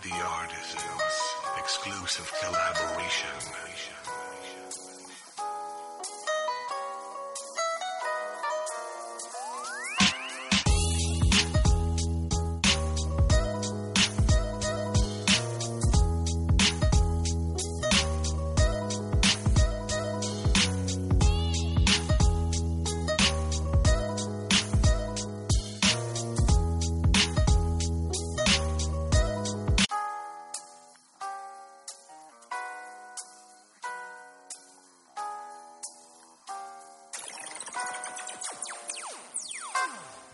The Artisans exclusive collaboration.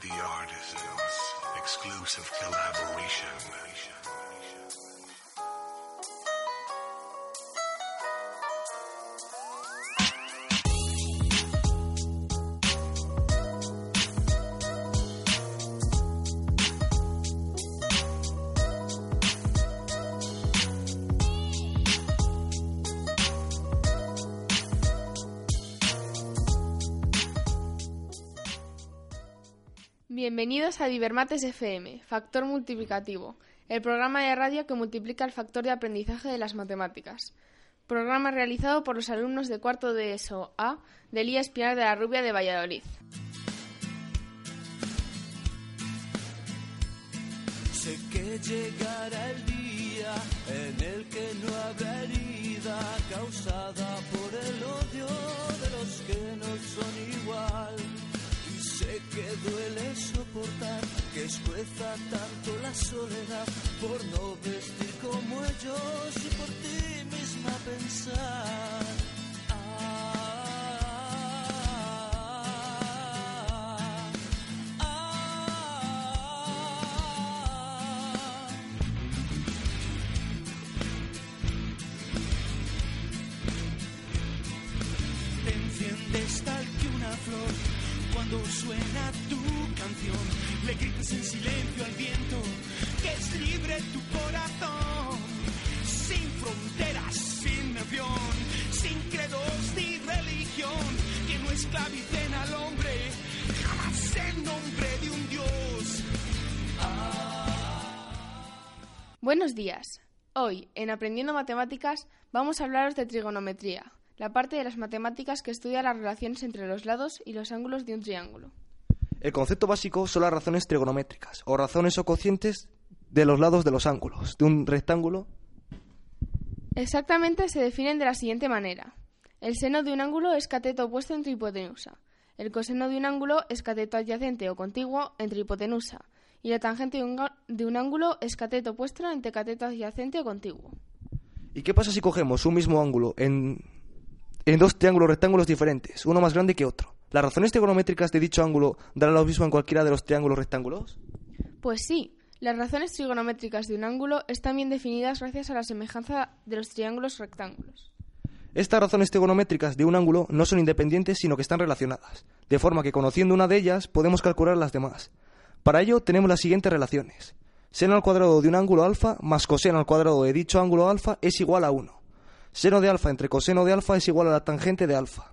The Artisans exclusive collaboration. Bienvenidos a Divermates FM, Factor Multiplicativo, el programa de radio que multiplica el factor de aprendizaje de las matemáticas. Programa realizado por los alumnos de cuarto de ESO A de Lía Espinar de la Rubia de Valladolid. Sé que llegará el día en el que no habrá causada escueza tanto la soledad por no vestir como ellos y por ti misma pensar. Ah, ah, ah. te enciendes tal que una flor cuando suena tu canción. Le gritas en silencio al viento que es libre tu corazón. Sin fronteras, sin nación, sin credos ni religión. Que no esclavicen al hombre, jamás en nombre de un Dios. Buenos días. Hoy, en Aprendiendo Matemáticas, vamos a hablaros de trigonometría, la parte de las matemáticas que estudia las relaciones entre los lados y los ángulos de un triángulo. El concepto básico son las razones trigonométricas, o razones o cocientes de los lados de los ángulos de un rectángulo. Exactamente se definen de la siguiente manera. El seno de un ángulo es cateto opuesto entre hipotenusa. El coseno de un ángulo es cateto adyacente o contiguo entre hipotenusa. Y la tangente de un, de un ángulo es cateto opuesto entre cateto adyacente o contiguo. ¿Y qué pasa si cogemos un mismo ángulo en, en dos triángulos rectángulos diferentes, uno más grande que otro? ¿Las razones trigonométricas de dicho ángulo darán lo mismo en cualquiera de los triángulos rectángulos? Pues sí, las razones trigonométricas de un ángulo están bien definidas gracias a la semejanza de los triángulos rectángulos. Estas razones trigonométricas de un ángulo no son independientes, sino que están relacionadas, de forma que conociendo una de ellas podemos calcular las demás. Para ello tenemos las siguientes relaciones. Seno al cuadrado de un ángulo alfa más coseno al cuadrado de dicho ángulo alfa es igual a 1. Seno de alfa entre coseno de alfa es igual a la tangente de alfa.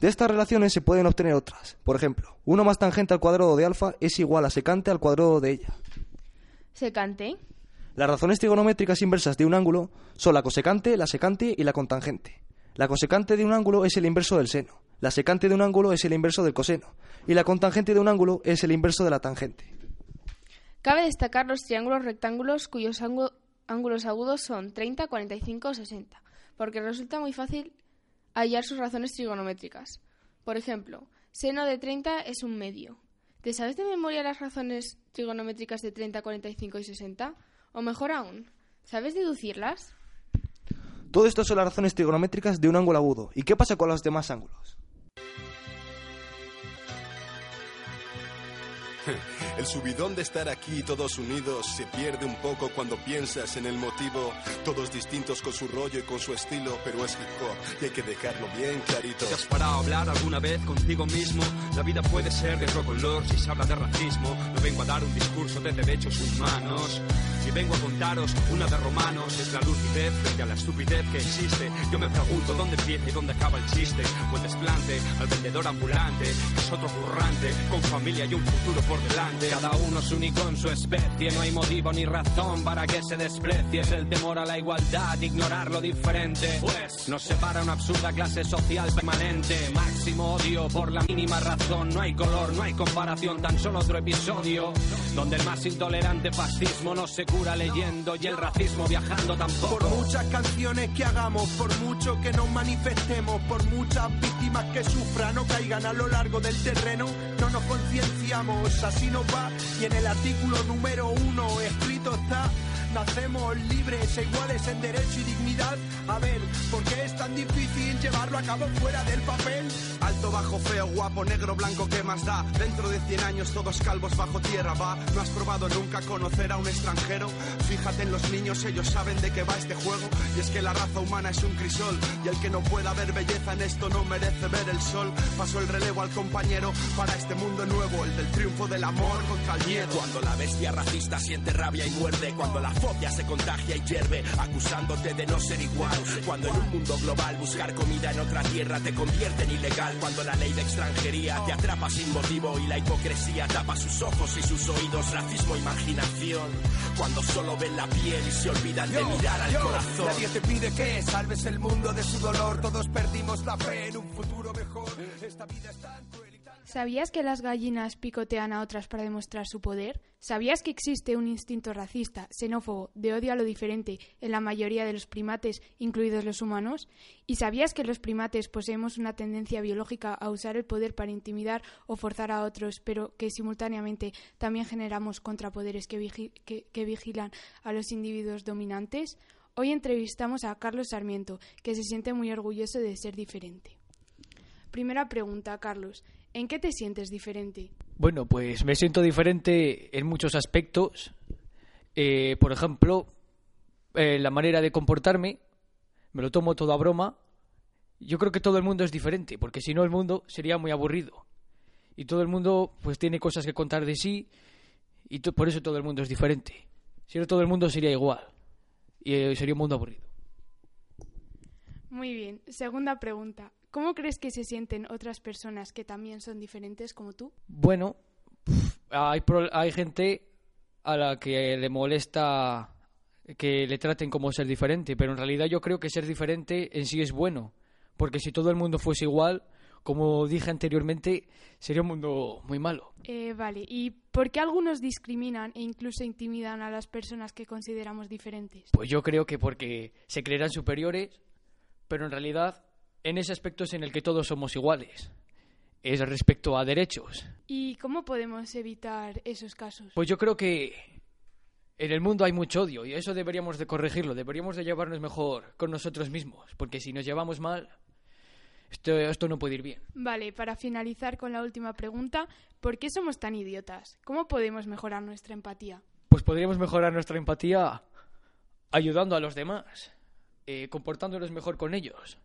De estas relaciones se pueden obtener otras. Por ejemplo, 1 más tangente al cuadrado de alfa es igual a secante al cuadrado de ella. Secante. Las razones trigonométricas inversas de un ángulo son la cosecante, la secante y la cotangente. La cosecante de un ángulo es el inverso del seno, la secante de un ángulo es el inverso del coseno y la cotangente de un ángulo es el inverso de la tangente. Cabe destacar los triángulos rectángulos cuyos ángu- ángulos agudos son 30, 45 o 60, porque resulta muy fácil hallar sus razones trigonométricas. Por ejemplo, seno de 30 es un medio. ¿Te sabes de memoria las razones trigonométricas de 30, 45 y 60? O mejor aún, ¿sabes deducirlas? Todo esto son las razones trigonométricas de un ángulo agudo. ¿Y qué pasa con los demás ángulos? El subidón de estar aquí todos unidos se pierde un poco cuando piensas en el motivo. Todos distintos con su rollo y con su estilo, pero es hip hop y hay que dejarlo bien clarito. ¿Te has parado a hablar alguna vez contigo mismo? La vida puede ser de otro color si se habla de racismo. No vengo a dar un discurso de derechos humanos. Si vengo a contaros una de romanos, es la lucidez frente a la estupidez que existe. Yo me pregunto dónde empieza y dónde acaba el chiste. O el desplante al vendedor ambulante, que es otro currante, con familia y un futuro por delante. Cada uno es único en su especie, no hay motivo ni razón para que se desprecie. Es el temor a la igualdad, ignorar lo diferente. Pues nos separa una absurda clase social permanente. Máximo odio por la mínima razón. No hay color, no hay comparación, tan solo otro episodio. Donde el más intolerante fascismo no se cura leyendo y el racismo viajando tampoco. Por muchas canciones que hagamos, por mucho que nos manifestemos, por muchas víctimas que sufran o caigan a lo largo del terreno, no nos concienciamos, así nos va. Y en el artículo número uno escrito está. Nacemos libres e iguales en derecho y dignidad. A ver, ¿por qué tan difícil llevarlo a cabo fuera del papel? Alto, bajo, feo, guapo, negro, blanco, ¿qué más da? Dentro de 100 años todos calvos bajo tierra, va. ¿No has probado nunca conocer a un extranjero? Fíjate en los niños, ellos saben de qué va este juego. Y es que la raza humana es un crisol. Y el que no pueda ver belleza en esto no merece ver el sol. Paso el relevo al compañero para este mundo nuevo, el del triunfo del amor contra el. Cuando la bestia racista siente rabia y muerde, cuando la fobia se contagia y hierve, acusándote de no ser igual. Cuando en un mundo global buscar comida en otra tierra te convierte en ilegal. Cuando la ley de extranjería te atrapa sin motivo y la hipocresía tapa sus ojos y sus oídos, racismo, imaginación. Cuando solo ven la piel y se olvidan de mirar al Yo, corazón. Nadie te pide que salves el mundo de su dolor. Todos perdimos la fe en un futuro mejor. Esta vida es tan cruel y tan... ¿Sabías que las gallinas picotean a otras para demostrar su poder? ¿Sabías que existe un instinto racista, xenófobo, de odio a lo diferente en la mayoría de los primates, incluidos los humanos? ¿Y sabías que los primates poseemos una tendencia biológica a usar el poder para intimidar o forzar a otros, pero que simultáneamente también generamos contrapoderes que, que vigilan a los individuos dominantes? Hoy entrevistamos a Carlos Sarmiento, que se siente muy orgulloso de ser diferente. Primera pregunta, Carlos. ¿En qué te sientes diferente? Bueno, pues me siento diferente en muchos aspectos. Eh, por ejemplo, eh, la manera de comportarme, me lo tomo todo a broma. Yo creo que todo el mundo es diferente, porque si no el mundo sería muy aburrido. Y todo el mundo pues tiene cosas que contar de sí y por eso todo el mundo es diferente. Si no todo el mundo sería igual y eh, sería un mundo aburrido. Muy bien. Segunda pregunta. ¿Cómo crees que se sienten otras personas que también son diferentes como tú? Bueno, hay, pro- hay gente a la que le molesta que le traten como ser diferente, pero en realidad yo creo que ser diferente en sí es bueno, porque si todo el mundo fuese igual, como dije anteriormente, sería un mundo muy malo. Eh, vale. ¿Y por qué algunos discriminan e incluso intimidan a las personas que consideramos diferentes? Pues yo creo que porque se creerán superiores, pero en realidad en ese aspecto es en el que todos somos iguales. Es respecto a derechos. ¿Y cómo podemos evitar esos casos? Pues yo creo que en el mundo hay mucho odio y eso deberíamos de corregirlo, deberíamos de llevarnos mejor con nosotros mismos, porque si nos llevamos mal, esto, esto no puede ir bien. Vale, para finalizar con la última pregunta, ¿por qué somos tan idiotas? ¿Cómo podemos mejorar nuestra empatía? Pues podríamos mejorar nuestra empatía ayudando a los demás, eh, comportándonos mejor con ellos,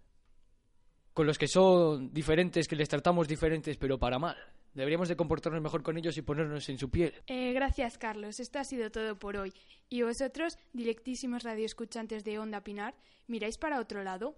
con los que son diferentes, que les tratamos diferentes, pero para mal. Deberíamos de comportarnos mejor con ellos y ponernos en su piel. Eh, gracias, Carlos. Esto ha sido todo por hoy. Y vosotros, directísimos radioescuchantes de Onda Pinar, ¿miráis para otro lado?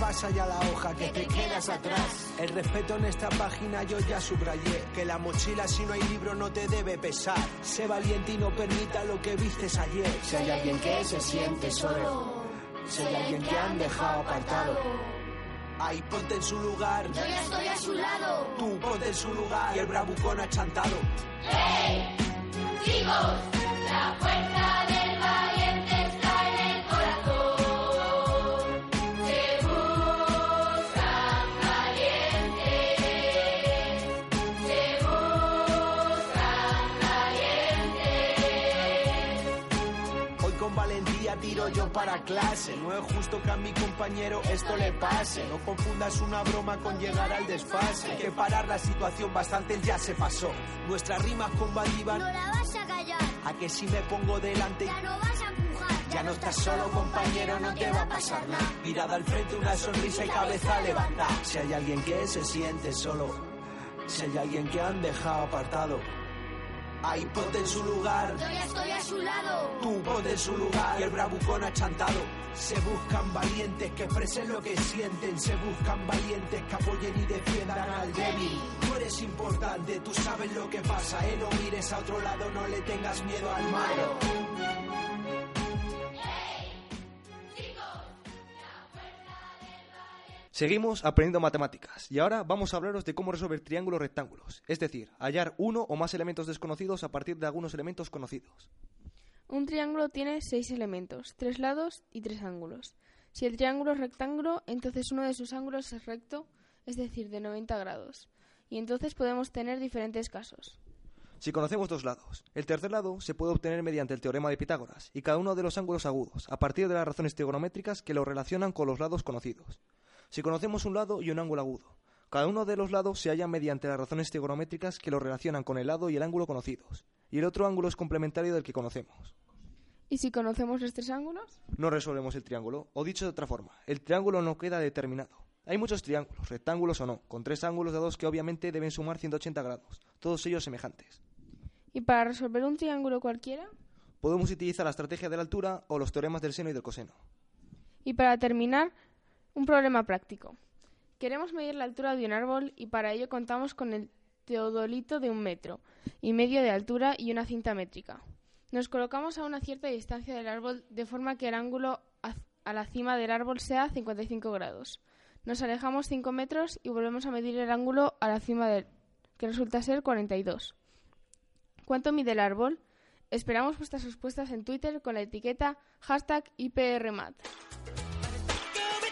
Pasa ya la hoja que te quedas atrás. El respeto en esta página yo ya subrayé. Que la mochila si no hay libro no te debe pesar. Sé valiente y no permita lo que vistes ayer. Si hay alguien que se siente solo, si hay alguien que han dejado apartado, Ahí ponte en su lugar. yo ya estoy a su lado. Tú ponte en su lugar. Y el bravucón achantado. ¡Hey! Chicos, la fuerza del valiente yo para clase. No es justo que a mi compañero esto le pase. No confundas una broma con llegar al desfase. Hay que parar la situación, bastante ya se pasó. Nuestras rimas combatían. No la vas a callar. A que si me pongo delante. Ya no vas a empujar. Ya no estás solo, compañero, no te va a pasar nada. Mirada al frente, una sonrisa y cabeza levantada. Si hay alguien que se siente solo, si hay alguien que han dejado apartado, ahí ponte en su lugar. Yo ya estoy a su lado. Tú ponte en su lugar y el bravucón achantado. Se buscan valientes que expresen lo que sienten. Se buscan valientes que apoyen y defiendan al débil. Tú eres importante, tú sabes lo que pasa. Eh, no mires a otro lado, no le tengas miedo al malo. Seguimos aprendiendo matemáticas y ahora vamos a hablaros de cómo resolver triángulos rectángulos, es decir, hallar uno o más elementos desconocidos a partir de algunos elementos conocidos. Un triángulo tiene seis elementos, tres lados y tres ángulos. Si el triángulo es rectángulo, entonces uno de sus ángulos es recto, es decir, de 90 grados. Y entonces podemos tener diferentes casos. Si conocemos dos lados, el tercer lado se puede obtener mediante el teorema de Pitágoras y cada uno de los ángulos agudos, a partir de las razones trigonométricas que lo relacionan con los lados conocidos. Si conocemos un lado y un ángulo agudo, cada uno de los lados se halla mediante las razones trigonométricas que lo relacionan con el lado y el ángulo conocidos, y el otro ángulo es complementario del que conocemos. ¿Y si conocemos los tres ángulos? No resolvemos el triángulo, o dicho de otra forma, el triángulo no queda determinado. Hay muchos triángulos, rectángulos o no, con tres ángulos dados que obviamente deben sumar 180 grados, todos ellos semejantes. ¿Y para resolver un triángulo cualquiera? Podemos utilizar la estrategia de la altura o los teoremas del seno y del coseno. Y para terminar, un problema práctico. Queremos medir la altura de un árbol y para ello contamos con el teodolito de un metro y medio de altura y una cinta métrica. Nos colocamos a una cierta distancia del árbol de forma que el ángulo a- la cima del árbol sea 55 grados. Nos alejamos 5 metros y volvemos a medir el ángulo a la cima del que resulta ser 42. ¿Cuánto mide el árbol? Esperamos vuestras respuestas en Twitter con la etiqueta hashtag IPRMAT.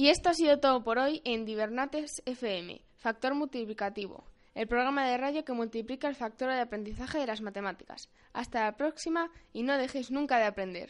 Y esto ha sido todo por hoy en Divernates FM, Factor Multiplicativo, el programa de radio que multiplica el factor de aprendizaje de las matemáticas. Hasta la próxima y no dejéis nunca de aprender.